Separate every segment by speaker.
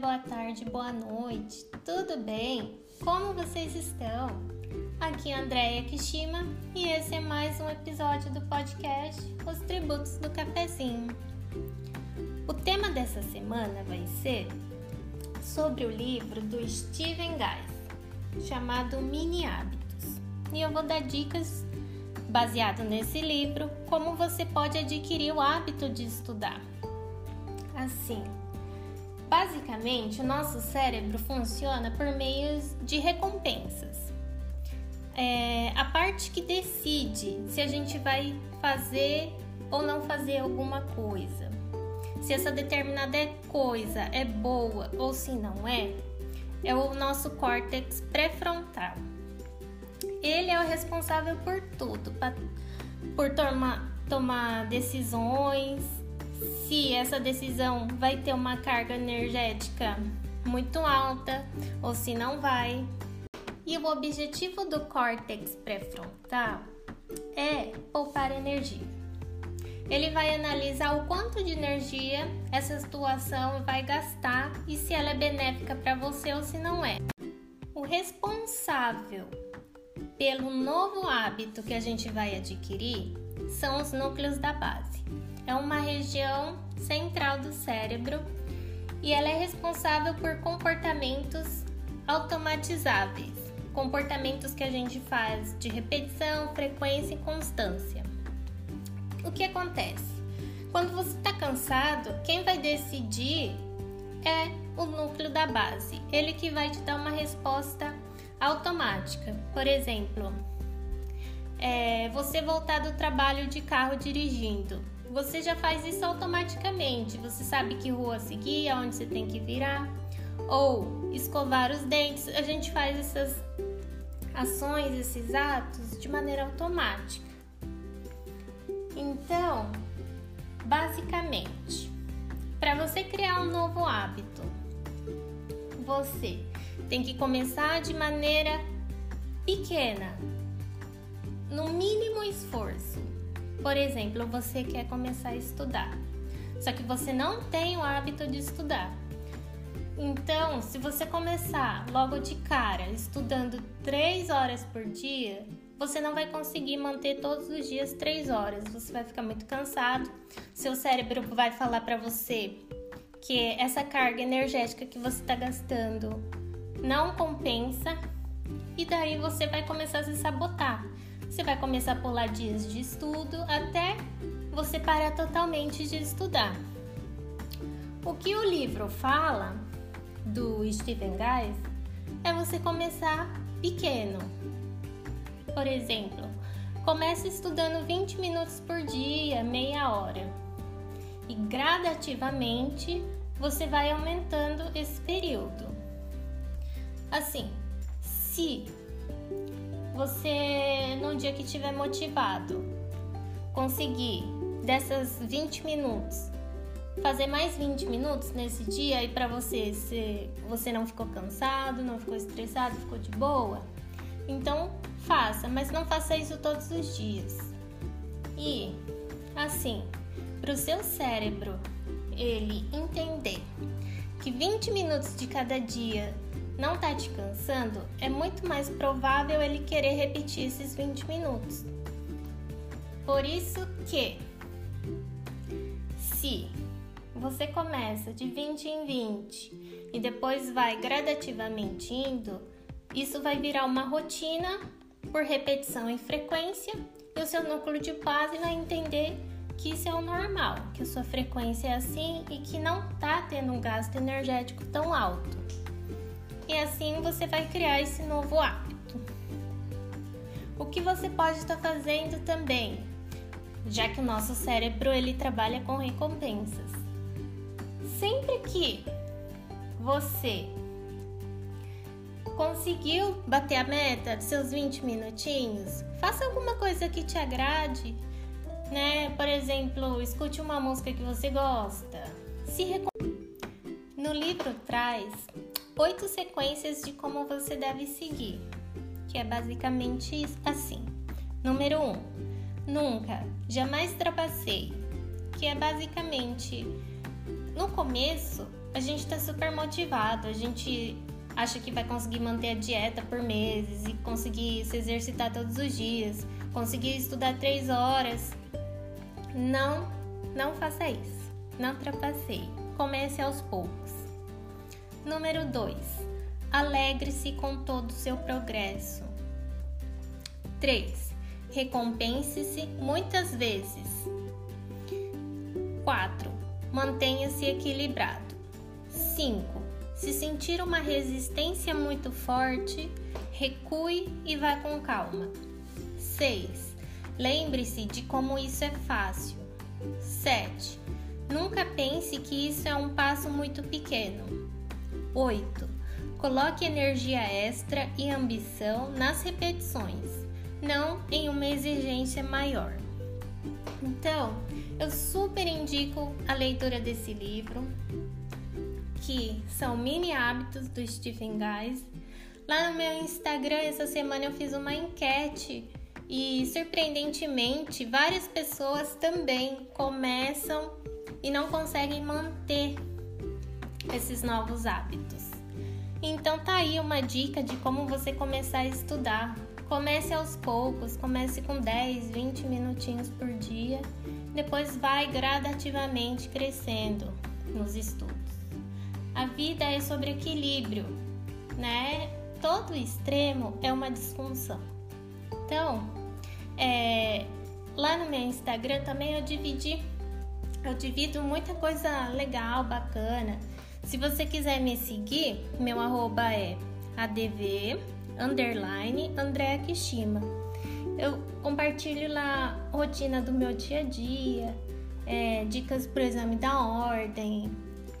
Speaker 1: boa tarde, boa noite. Tudo bem? Como vocês estão? Aqui é Andréia Kishima e esse é mais um episódio do podcast Os Tributos do Cafezinho. O tema dessa semana vai ser sobre o livro do Steven Guys, chamado Mini Hábitos. E eu vou dar dicas baseado nesse livro como você pode adquirir o hábito de estudar. Assim, basicamente, o nosso cérebro funciona por meio de recompensas. É a parte que decide se a gente vai fazer ou não fazer alguma coisa. Se essa determinada coisa é boa ou se não é, é o nosso córtex pré-frontal. Ele é o responsável por tudo, por tomar, tomar decisões, se essa decisão vai ter uma carga energética muito alta ou se não vai. E o objetivo do córtex pré-frontal é poupar energia. Ele vai analisar o quanto de energia essa situação vai gastar e se ela é benéfica para você ou se não é. O responsável pelo novo hábito que a gente vai adquirir são os núcleos da base é uma região central do cérebro e ela é responsável por comportamentos automatizáveis, comportamentos que a gente faz de repetição, frequência e constância. O que acontece? Quando você está cansado, quem vai decidir é o núcleo da base, ele que vai te dar uma resposta automática. Por exemplo, é, você voltar do trabalho de carro dirigindo você já faz isso automaticamente. Você sabe que rua seguir, aonde você tem que virar, ou escovar os dentes. A gente faz essas ações, esses atos de maneira automática. Então, basicamente, para você criar um novo hábito, você tem que começar de maneira pequena, no mínimo esforço. Por exemplo, você quer começar a estudar, só que você não tem o hábito de estudar. Então, se você começar logo de cara estudando 3 horas por dia, você não vai conseguir manter todos os dias 3 horas. Você vai ficar muito cansado. Seu cérebro vai falar para você que essa carga energética que você está gastando não compensa e daí você vai começar a se sabotar. Você vai começar a pular dias de estudo até você parar totalmente de estudar. O que o livro fala do Stephen Guys é você começar pequeno. Por exemplo, comece estudando 20 minutos por dia, meia hora. E gradativamente você vai aumentando esse período. Assim, se você, no dia que estiver motivado, conseguir dessas 20 minutos, fazer mais 20 minutos nesse dia e para você se você não ficou cansado, não ficou estressado, ficou de boa, então faça, mas não faça isso todos os dias. E assim, para o seu cérebro ele entender que 20 minutos de cada dia não está te cansando, é muito mais provável ele querer repetir esses 20 minutos. Por isso que, se você começa de 20 em 20 e depois vai gradativamente indo, isso vai virar uma rotina por repetição e frequência, e o seu núcleo de base vai entender que isso é o normal, que a sua frequência é assim e que não está tendo um gasto energético tão alto e assim você vai criar esse novo hábito. O que você pode estar fazendo também, já que o nosso cérebro ele trabalha com recompensas. Sempre que você conseguiu bater a meta de seus 20 minutinhos, faça alguma coisa que te agrade, né? Por exemplo, escute uma música que você gosta. Se No livro traz oito sequências de como você deve seguir, que é basicamente assim. Número 1. Um, nunca, jamais trapacei, que é basicamente no começo a gente está super motivado, a gente acha que vai conseguir manter a dieta por meses e conseguir se exercitar todos os dias, conseguir estudar três horas. Não, não faça isso. Não trapaceie. Comece aos poucos. Número 2. Alegre-se com todo o seu progresso. 3. Recompense-se muitas vezes. 4. Mantenha-se equilibrado. 5. Se sentir uma resistência muito forte, recue e vá com calma. 6. Lembre-se de como isso é fácil. 7. Nunca pense que isso é um passo muito pequeno. 8. Coloque energia extra e ambição nas repetições, não em uma exigência maior. Então, eu super indico a leitura desse livro que são mini hábitos do Stephen Guys. Lá no meu Instagram essa semana eu fiz uma enquete e surpreendentemente várias pessoas também começam e não conseguem manter esses novos hábitos. Então tá aí uma dica de como você começar a estudar. Comece aos poucos, comece com 10, 20 minutinhos por dia, depois vai gradativamente crescendo nos estudos. A vida é sobre equilíbrio, né? Todo extremo é uma disfunção. Então, é, lá no meu Instagram também eu dividi, eu divido muita coisa legal, bacana. Se você quiser me seguir, meu arroba é adv underline Kishima. Eu compartilho lá a rotina do meu dia a dia, é, dicas para o exame da ordem,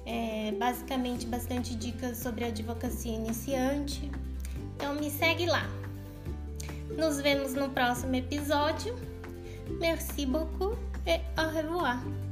Speaker 1: é, basicamente bastante dicas sobre advocacia iniciante. Então me segue lá. Nos vemos no próximo episódio. Merci beaucoup et au revoir.